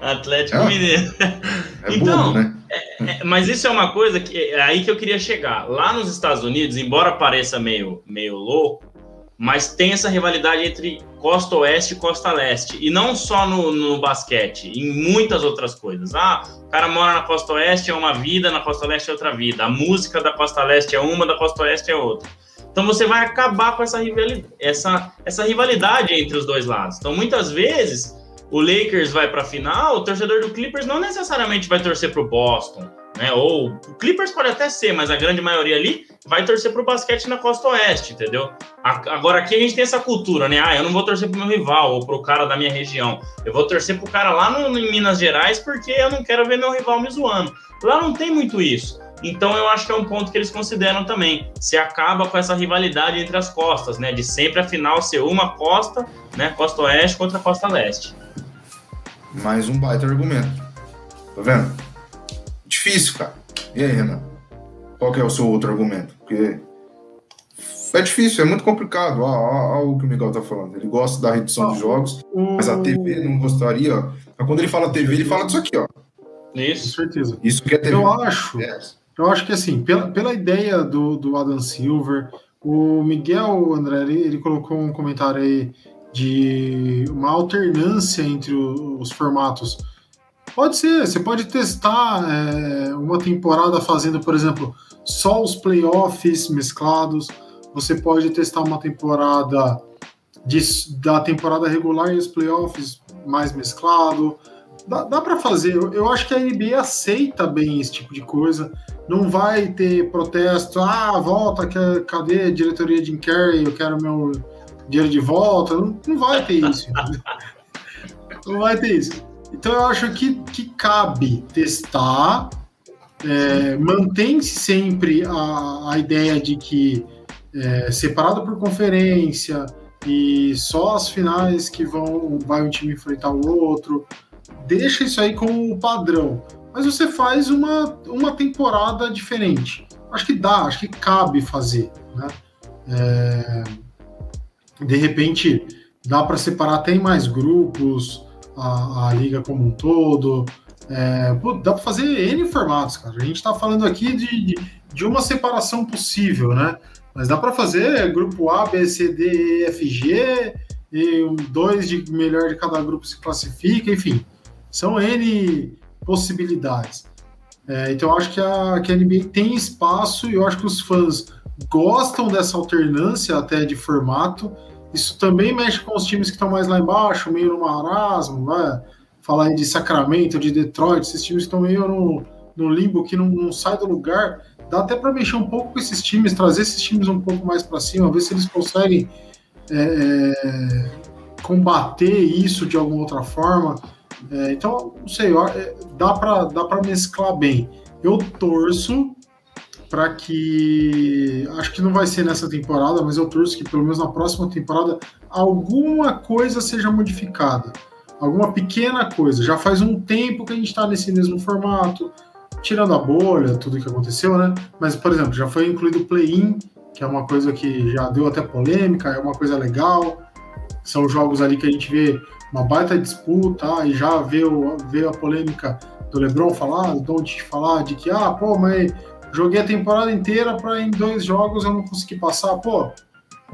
Atlético é. Mineiro. É então, né? É, é, mas isso é uma coisa que é aí que eu queria chegar. Lá nos Estados Unidos, embora pareça meio, meio louco, mas tem essa rivalidade entre costa oeste e costa leste. E não só no, no basquete, em muitas outras coisas. Ah, o cara mora na costa oeste é uma vida, na costa leste é outra vida. A música da costa leste é uma, da costa oeste é outra. Então você vai acabar com essa rivalidade, essa, essa rivalidade entre os dois lados. Então muitas vezes o Lakers vai para a final, o torcedor do Clippers não necessariamente vai torcer para o Boston, né? Ou o Clippers pode até ser, mas a grande maioria ali vai torcer para o basquete na costa oeste, entendeu? Agora aqui a gente tem essa cultura, né? Ah, eu não vou torcer para o meu rival ou para o cara da minha região. Eu vou torcer para o cara lá no, em Minas Gerais porque eu não quero ver meu rival me zoando. Lá não tem muito isso. Então eu acho que é um ponto que eles consideram também. Se acaba com essa rivalidade entre as costas, né? De sempre a final ser uma costa, né? Costa oeste contra costa leste. Mais um baita argumento. Tá vendo? difícil, cara. E aí, Renan? Qual que é o seu outro argumento? Porque é difícil, é muito complicado. Olha o que o Miguel tá falando. Ele gosta da redução ah, de jogos, o... mas a TV não gostaria. Quando ele fala TV, ele fala disso aqui, ó. Isso. Com certeza. Isso que é TV. Eu acho. É. Eu acho que assim, pela, pela ideia do, do Adam Silver, o Miguel André, ele, ele colocou um comentário aí de uma alternância entre os formatos. Pode ser, você pode testar é, uma temporada fazendo, por exemplo, só os playoffs mesclados. Você pode testar uma temporada de, da temporada regular e os playoffs mais mesclado. Dá, dá para fazer. Eu, eu, acho que a NBA aceita bem esse tipo de coisa. Não vai ter protesto. Ah, volta, cadê a diretoria de Carrey? Eu quero meu dinheiro de volta. Não, não vai ter isso. não vai ter isso. Então eu acho que, que cabe testar. É, Mantém-se sempre a, a ideia de que é, separado por conferência e só as finais que vão vai um time enfrentar o outro. Deixa isso aí como padrão. Mas você faz uma, uma temporada diferente. Acho que dá, acho que cabe fazer. Né? É, de repente, dá para separar até em mais grupos a, a liga como um todo. É, pô, dá para fazer N formatos, cara. A gente está falando aqui de, de, de, uma separação possível, né? Mas dá para fazer grupo A, B, C, D, E, F, G, e dois de melhor de cada grupo se classifica, enfim. São N possibilidades. É, então eu acho que a, que a NBA tem espaço e eu acho que os fãs gostam dessa alternância até de formato. Isso também mexe com os times que estão mais lá embaixo, meio no marasmo, né? falar aí de Sacramento, de Detroit, esses times estão meio no, no limbo que não, não sai do lugar dá até para mexer um pouco com esses times, trazer esses times um pouco mais para cima, ver se eles conseguem é, é, combater isso de alguma outra forma. É, então, não sei, é, dá para dá para mesclar bem. Eu torço para que acho que não vai ser nessa temporada, mas eu torço que pelo menos na próxima temporada alguma coisa seja modificada, alguma pequena coisa. Já faz um tempo que a gente está nesse mesmo formato tirando a bolha, tudo que aconteceu, né? Mas, por exemplo, já foi incluído o play-in, que é uma coisa que já deu até polêmica, é uma coisa legal. São jogos ali que a gente vê uma baita disputa e já vê, o, vê a polêmica do LeBron falar, do Don't falar de que, ah, pô, mas joguei a temporada inteira para em dois jogos eu não conseguir passar. Pô,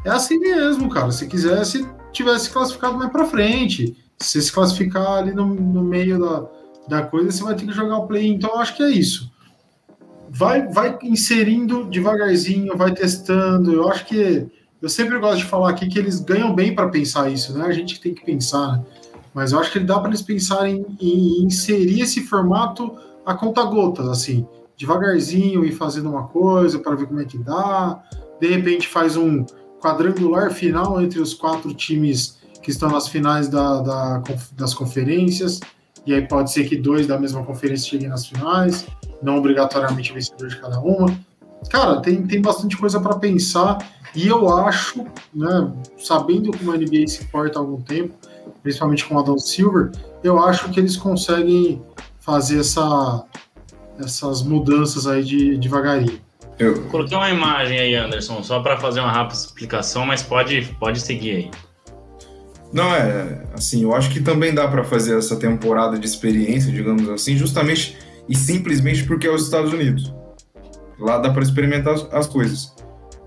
é assim mesmo, cara. Se quisesse, tivesse classificado mais para frente. Se se classificar ali no, no meio da, da coisa, você vai ter que jogar o play. Então, eu acho que é isso. Vai, vai inserindo devagarzinho, vai testando. Eu acho que eu sempre gosto de falar aqui que eles ganham bem para pensar isso, né? A gente tem que pensar, né? Mas eu acho que dá para eles pensarem em, em inserir esse formato a conta gotas, assim, devagarzinho e fazendo uma coisa para ver como é que dá. De repente faz um quadrangular final entre os quatro times que estão nas finais da, da das conferências e aí pode ser que dois da mesma conferência cheguem nas finais, não obrigatoriamente vencedor de cada uma. Cara, tem, tem bastante coisa para pensar e eu acho, né, sabendo como a NBA se porta há algum tempo, principalmente com o Adam Silver, eu acho que eles conseguem fazer essa, essas mudanças aí de devagarinho. Eu... Coloquei uma imagem aí, Anderson, só para fazer uma rápida explicação, mas pode, pode seguir aí. Não, é, assim, eu acho que também dá para fazer essa temporada de experiência, digamos assim, justamente e simplesmente porque é os Estados Unidos. Lá dá para experimentar as, as coisas.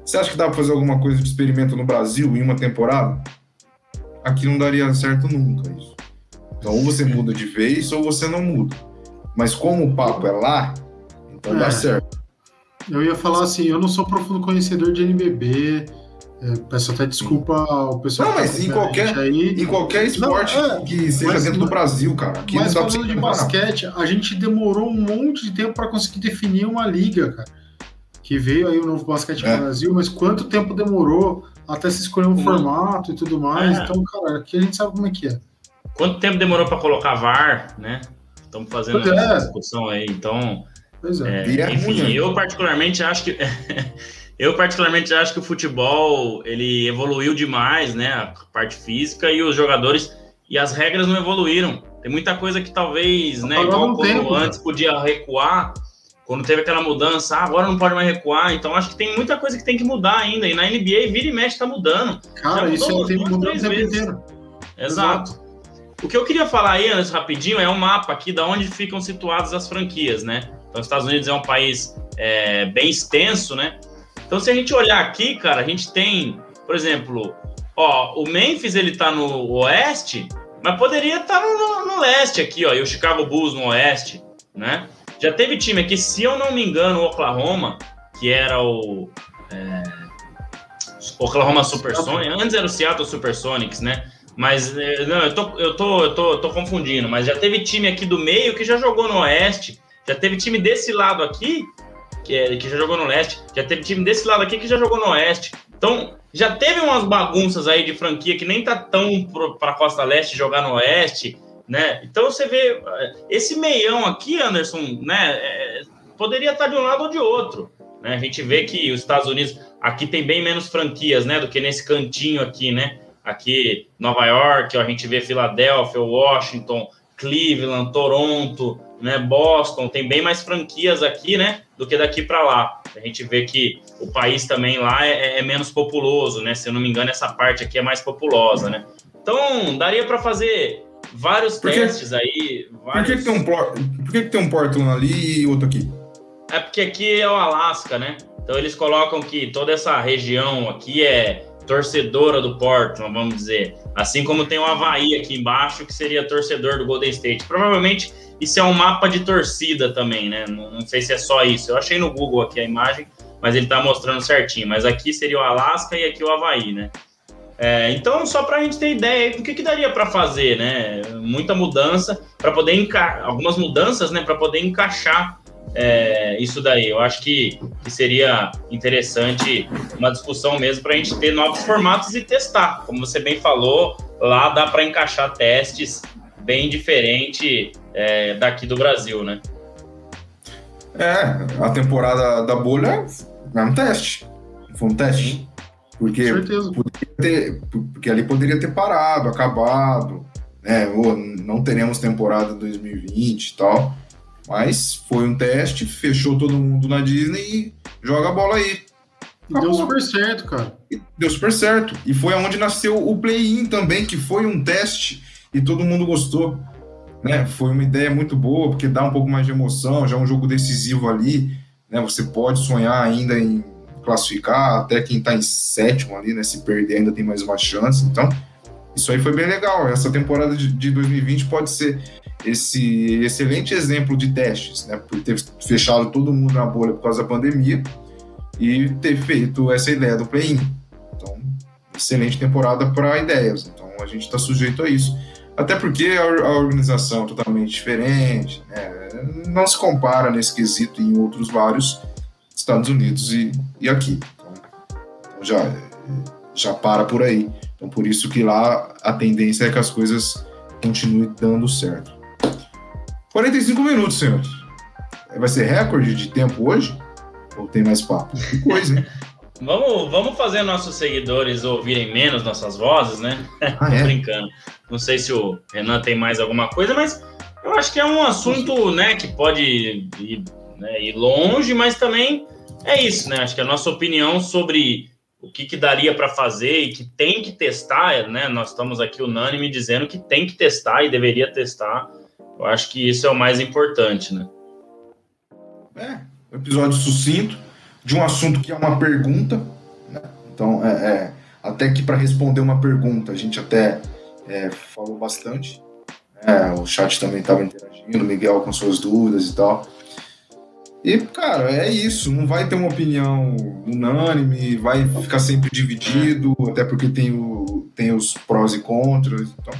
Você acha que dá para fazer alguma coisa de experimento no Brasil em uma temporada? Aqui não daria certo nunca isso. Então, ou você muda de vez ou você não muda. Mas como o papo é lá, então é. dá certo. Eu ia falar assim, eu não sou profundo conhecedor de NBB, é, peço até desculpa ao pessoal. Não, mas em qualquer, aí. em qualquer esporte não, é, que seja mas, dentro do Brasil, cara. Aqui mas falando de basquete, a gente demorou um monte de tempo para conseguir definir uma liga, cara. Que veio aí o novo basquete é. no Brasil, mas quanto tempo demorou até se escolher um hum. formato e tudo mais. É. Então, cara, aqui a gente sabe como é que é. Quanto tempo demorou para colocar VAR, né? Estamos fazendo pois essa é. discussão aí, então. Pois é. é enfim, né? eu particularmente acho que Eu particularmente acho que o futebol ele evoluiu demais, né? A parte física e os jogadores e as regras não evoluíram. Tem muita coisa que talvez, né? Igual como tempo, né? antes podia recuar, quando teve aquela mudança, ah, agora não pode mais recuar. Então acho que tem muita coisa que tem que mudar ainda. E na NBA, vira e mexe, tá mudando. Cara, isso aí tem que mudar o tempo inteiro. Exato. Exato. O que eu queria falar aí, antes, rapidinho, é um mapa aqui da onde ficam situadas as franquias, né? Então, os Estados Unidos é um país é, bem extenso, né? Então, se a gente olhar aqui, cara, a gente tem, por exemplo, ó, o Memphis ele tá no oeste, mas poderia estar tá no, no, leste aqui, ó, e o Chicago Bulls no oeste, né? Já teve time aqui, se eu não me engano, o Oklahoma, que era o é, Oklahoma Supersonics, antes era o Seattle Supersonics, né? Mas é, não, eu tô, eu tô, eu tô, tô confundindo, mas já teve time aqui do meio que já jogou no oeste, já teve time desse lado aqui que, é, que já jogou no leste, já teve time desse lado aqui que já jogou no oeste. Então, já teve umas bagunças aí de franquia que nem tá tão para costa leste jogar no oeste, né? Então você vê é, esse meião aqui, Anderson, né? É, poderia estar tá de um lado ou de outro. Né? A gente vê que os Estados Unidos aqui tem bem menos franquias, né? Do que nesse cantinho aqui, né? Aqui Nova York, a gente vê Filadélfia, Washington, Cleveland, Toronto, né? Boston, tem bem mais franquias aqui, né? Do que daqui para lá. A gente vê que o país também lá é, é, menos populoso, né? Se eu não me engano, essa parte aqui é mais populosa, né? Então, daria para fazer vários porque, testes aí. Vários... Por, que, que, tem um, por que, que tem um Portland ali e outro aqui? É porque aqui é o Alasca, né? Então eles colocam que toda essa região aqui é torcedora do Portland, vamos dizer. Assim como tem o Havaí aqui embaixo, que seria torcedor do Golden State. Provavelmente isso é um mapa de torcida também, né? Não, não sei se é só isso. Eu achei no Google aqui a imagem, mas ele tá mostrando certinho. Mas aqui seria o Alasca e aqui o Havaí, né? É, então, só para a gente ter ideia, o que, que daria para fazer, né? Muita mudança para poder encaixar, algumas mudanças, né? Para poder encaixar é, isso daí. Eu acho que, que seria interessante uma discussão mesmo para a gente ter novos formatos e testar. Como você bem falou, lá dá para encaixar testes bem diferente é, daqui do Brasil, né? É, a temporada da bolha é um teste. Foi um teste. Porque, ter, porque ali poderia ter parado, acabado, né? Ou não teremos temporada 2020 e tal. Mas foi um teste, fechou todo mundo na Disney e joga a bola aí. Acabou. Deu super certo, cara. E deu super certo. E foi aonde nasceu o play-in também, que foi um teste e todo mundo gostou. Né? Foi uma ideia muito boa, porque dá um pouco mais de emoção, já é um jogo decisivo ali. Né? Você pode sonhar ainda em classificar, até quem está em sétimo ali, né? Se perder ainda tem mais uma chance. Então, isso aí foi bem legal. Essa temporada de, de 2020 pode ser esse excelente exemplo de testes, né? Por ter fechado todo mundo na bolha por causa da pandemia e ter feito essa ideia do play-in. Então, excelente temporada para ideias. Então, a gente está sujeito a isso. Até porque a, organização é totalmente diferente, né? não se compara nesse quesito em outros vários Estados Unidos e, e aqui. Então, então já, já para por aí. Então, por isso que lá a tendência é que as coisas continuem dando certo. 45 minutos, senhores. Vai ser recorde de tempo hoje? Ou tem mais papo? Que coisa, hein? vamos, vamos fazer nossos seguidores ouvirem menos nossas vozes, né? Ah, é? brincando. Não sei se o Renan tem mais alguma coisa, mas eu acho que é um assunto, né, que pode ir, né, ir longe, mas também é isso, né? Acho que a nossa opinião sobre o que, que daria para fazer e que tem que testar, né? Nós estamos aqui unânime dizendo que tem que testar e deveria testar eu acho que isso é o mais importante, né? É, um episódio sucinto de um assunto que é uma pergunta, né? Então, é, é até que para responder uma pergunta, a gente até é, falou bastante. Né? O chat também estava interagindo, Miguel com suas dúvidas e tal. E, cara, é isso. Não vai ter uma opinião unânime, vai ficar sempre dividido, até porque tem, o, tem os prós e contras. Então,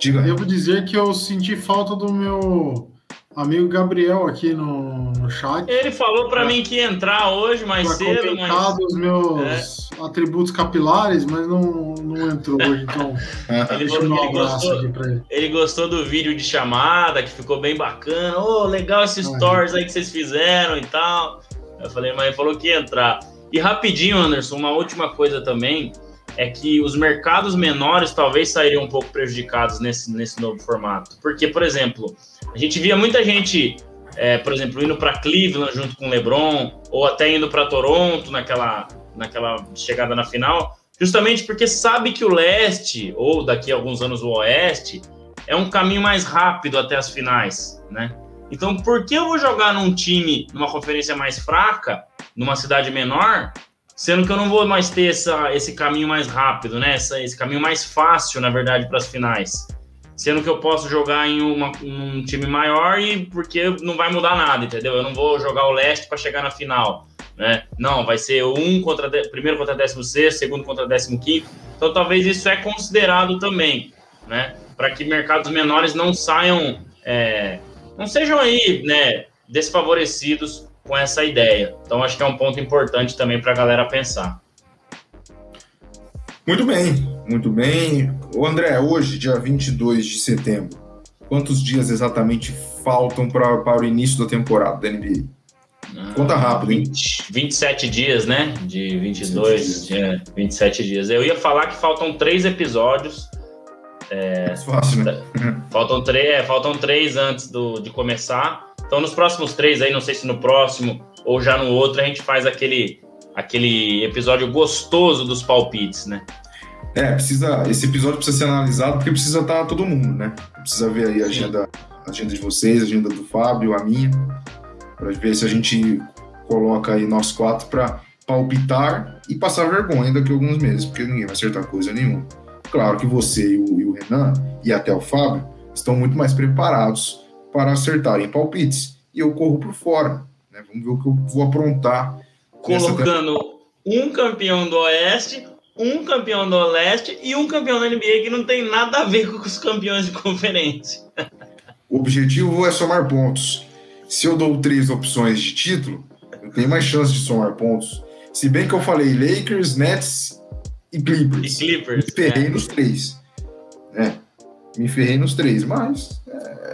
Diga. Devo dizer que eu senti falta do meu amigo Gabriel aqui no, no chat. Ele falou para mim que ia entrar hoje mais pra cedo, mas os meus é. atributos capilares, mas não, não entrou hoje, então. ele, falou um ele, gostou, ele. ele gostou do vídeo de chamada, que ficou bem bacana. Ô, oh, legal esses stories aí que vocês fizeram e tal. Eu falei, mas ele falou que ia entrar. E rapidinho, Anderson, uma última coisa também é que os mercados menores talvez sairiam um pouco prejudicados nesse, nesse novo formato. Porque, por exemplo, a gente via muita gente é, por exemplo, indo para Cleveland junto com o LeBron, ou até indo para Toronto naquela, naquela chegada na final, justamente porque sabe que o leste, ou daqui a alguns anos o oeste, é um caminho mais rápido até as finais, né? Então, por que eu vou jogar num time, numa conferência mais fraca, numa cidade menor, sendo que eu não vou mais ter essa, esse caminho mais rápido, né? Essa, esse caminho mais fácil, na verdade, para as finais. Sendo que eu posso jogar em uma, um time maior e porque não vai mudar nada, entendeu? Eu não vou jogar o leste para chegar na final, né? Não, vai ser um contra primeiro contra 16, segundo contra 15. Então talvez isso é considerado também, né? Para que mercados menores não saiam é, não sejam aí, né, desfavorecidos com essa ideia. Então, acho que é um ponto importante também para a galera pensar. Muito bem, muito bem. O André, hoje, dia 22 de setembro, quantos dias exatamente faltam pra, para o início da temporada da NBA? Ah, Conta rápido, hein? 20, 27 dias, né? De 22, 27 dias. É, 27 dias. Eu ia falar que faltam três episódios é, fácil, né? faltam, três, é, faltam três antes do, de começar. Então, nos próximos três aí, não sei se no próximo ou já no outro, a gente faz aquele, aquele episódio gostoso dos palpites, né? É, precisa, esse episódio precisa ser analisado porque precisa estar todo mundo, né? Precisa ver aí a agenda, a agenda de vocês, a agenda do Fábio, a minha, para ver se a gente coloca aí nós quatro para palpitar e passar vergonha daqui a alguns meses, porque ninguém vai acertar coisa nenhuma. Claro que você e o, e o Renan, e até o Fábio, estão muito mais preparados para acertarem palpites. E eu corro por fora. Né? Vamos ver o que eu vou aprontar. Colocando um campeão do Oeste, um campeão do Leste e um campeão da NBA que não tem nada a ver com os campeões de conferência. O objetivo é somar pontos. Se eu dou três opções de título, eu tenho mais chance de somar pontos. Se bem que eu falei Lakers, Nets e Clippers. E Clippers. Me ferrei é. nos três. É, me ferrei nos três, mas é,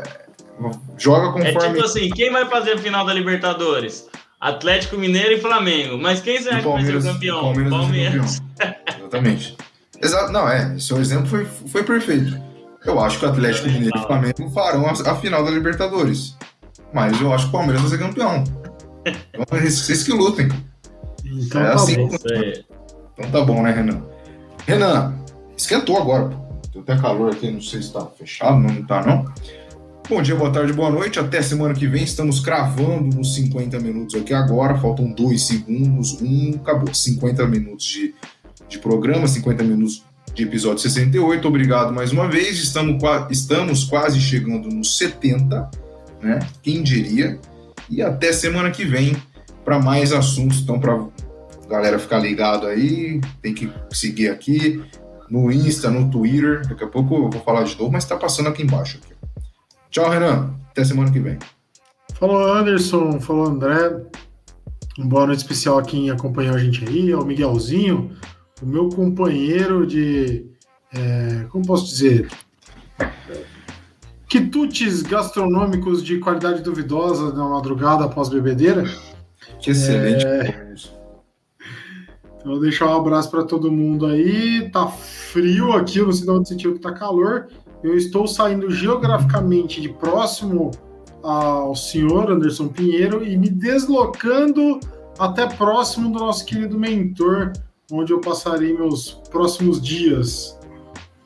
joga conforme. É tipo assim, quem vai fazer a final da Libertadores? Atlético Mineiro e Flamengo. Mas quem acha que vai ser o campeão? Palmeiras. Palmeiras. Campeão. Exatamente. Exato, não, é, seu exemplo foi, foi perfeito. Eu acho que o Atlético Mineiro e o Flamengo farão a, a, final da Libertadores. Mas eu acho que o Palmeiras vai ser campeão. Então, vocês que lutem. Então, é tá assim. Bom. Então tá bom, né, Renan? Renan, esquentou agora. Tem até calor aqui, não sei se tá fechado, não tá não. Bom dia, boa tarde, boa noite. Até semana que vem. Estamos cravando nos 50 minutos aqui agora. Faltam dois segundos. Um, acabou. 50 minutos de, de programa, 50 minutos de episódio 68. Obrigado mais uma vez. Estamos, estamos quase chegando nos 70, né? Quem diria? E até semana que vem para mais assuntos. Então, para galera ficar ligado aí, tem que seguir aqui no Insta, no Twitter. Daqui a pouco eu vou falar de novo, mas tá passando aqui embaixo. Aqui. Tchau, Renan. Até semana que vem. Falou, Anderson. Falou, André. Um boa noite especial a quem acompanhou a gente aí, ao Miguelzinho, o meu companheiro de. É, como posso dizer? Quitutes gastronômicos de qualidade duvidosa na madrugada após bebedeira. Que excelente. É... Então, vou deixar um abraço para todo mundo aí. Tá frio aqui, eu não sei de onde sentiu que tá calor. Eu estou saindo geograficamente de próximo ao senhor Anderson Pinheiro e me deslocando até próximo do nosso querido mentor, onde eu passarei meus próximos dias.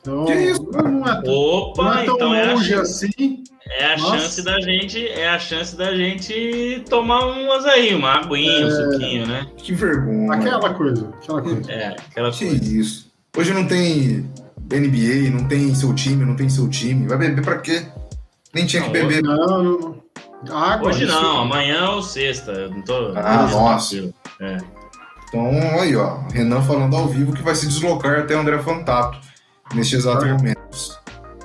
Então, que isso? Não é, Opa, não é tão então é longe assim. É a Nossa. chance da gente, é a chance da gente tomar umas aí, uma aguinha, é... um suquinho, né? Que vergonha. Aquela coisa, aquela coisa. É, aquela que coisa. isso. Hoje não tem NBA, não tem seu time, não tem seu time. Vai beber pra quê? Nem tinha não, que beber. Não, não, não. Água, hoje não, isso. amanhã ou sexta. Eu não tô. Ah, nossa. É. Então, aí, ó. Renan falando ao vivo que vai se deslocar até André Fantato neste exato momento.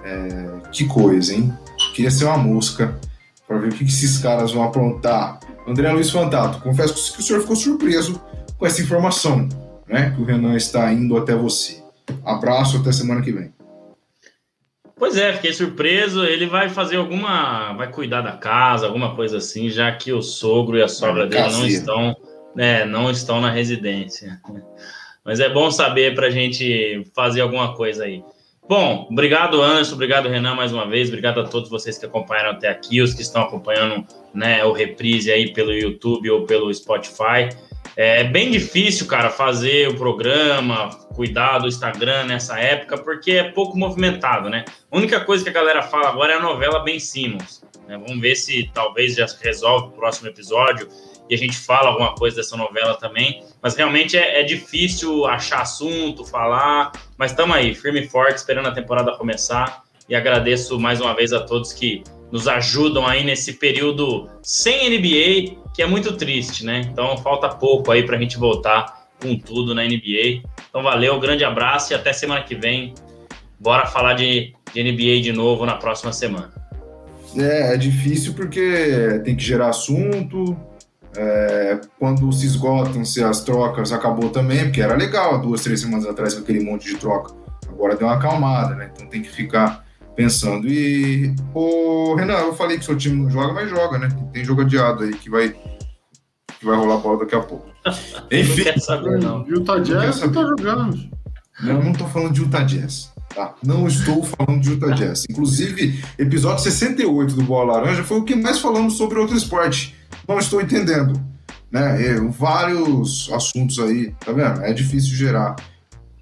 É, que coisa, hein? Queria ser uma mosca para ver o que, que esses caras vão aprontar. André Luiz Fantato, confesso que o senhor ficou surpreso com essa informação, né? Que o Renan está indo até você. Abraço, até semana que vem. Pois é, fiquei surpreso. Ele vai fazer alguma. Vai cuidar da casa, alguma coisa assim, já que o sogro e a sogra é, dele não estão, né, não estão na residência. Mas é bom saber para a gente fazer alguma coisa aí. Bom, obrigado, Anderson, obrigado, Renan, mais uma vez. Obrigado a todos vocês que acompanharam até aqui, os que estão acompanhando né, o reprise aí pelo YouTube ou pelo Spotify. É bem difícil, cara, fazer o programa, cuidar do Instagram nessa época, porque é pouco movimentado, né? A única coisa que a galera fala agora é a novela Ben Simmons. Né? Vamos ver se talvez já resolve o próximo episódio e a gente fala alguma coisa dessa novela também. Mas realmente é, é difícil achar assunto, falar. Mas estamos aí, firme e forte, esperando a temporada começar. E agradeço mais uma vez a todos que nos ajudam aí nesse período sem NBA, que é muito triste, né? Então falta pouco aí para a gente voltar com tudo na NBA. Então valeu, grande abraço e até semana que vem. Bora falar de, de NBA de novo na próxima semana. É, é difícil porque tem que gerar assunto, é, quando se esgotam-se as trocas, acabou também, porque era legal duas, três semanas atrás aquele monte de troca. Agora deu uma acalmada, né? Então tem que ficar pensando. E, o Renan, eu falei que seu time não joga, mas joga, né? Tem jogo adiado aí que vai, que vai rolar bola daqui a pouco. Enfim. Não quer saber, não. Utah Jazz não tá jogando. Não, não tô falando de Utah Jazz. Tá? Não estou falando de Utah Jazz. Inclusive, episódio 68 do Bola Laranja foi o que mais falamos sobre outro esporte não estou entendendo. Né? vários assuntos aí, tá vendo? É difícil gerar,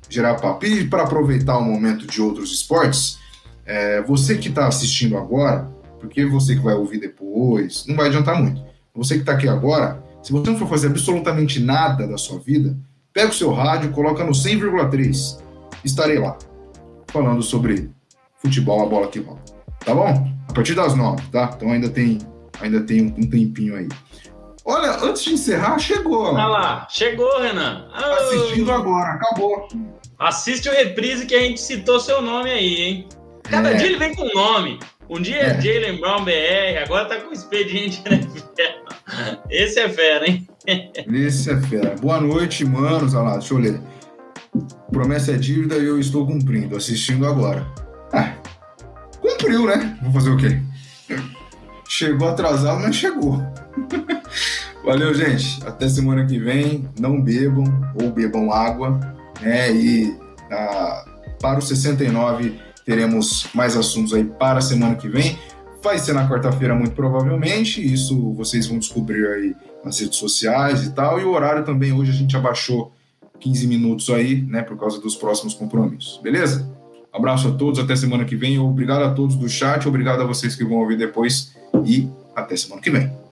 gerar papo. E para aproveitar o momento de outros esportes, é, você que está assistindo agora, porque você que vai ouvir depois, não vai adiantar muito. Você que está aqui agora, se você não for fazer absolutamente nada da sua vida, pega o seu rádio, coloca no 100,3. Estarei lá, falando sobre futebol, a bola que rola. Tá bom? A partir das 9, tá? Então ainda tem ainda tem um, tempinho aí. Olha, antes de encerrar, chegou. Olha lá, chegou, Renan. Oh. Assistindo agora, acabou. Assiste o reprise que a gente citou seu nome aí, hein? Cada é. dia ele vem com nome. Um dia é, é Jalen Brown BR, agora tá com expediente NFL. Esse é fera, hein? Esse é fera. Boa noite, manos. Olha lá, deixa eu ler. Promessa é dívida e eu estou cumprindo, assistindo agora. Ah, cumpriu, né? Vou fazer o quê? Chegou atrasado, mas chegou. Valeu, gente. Até semana que vem. Não bebam ou bebam água. Né? E ah, para o 69 teremos mais assuntos aí para a semana que vem. Vai ser na quarta-feira, muito provavelmente. Isso vocês vão descobrir aí nas redes sociais e tal. E o horário também, hoje a gente abaixou 15 minutos aí, né? Por causa dos próximos compromissos. Beleza? Abraço a todos, até semana que vem. Obrigado a todos do chat, obrigado a vocês que vão ouvir depois e até semana que vem.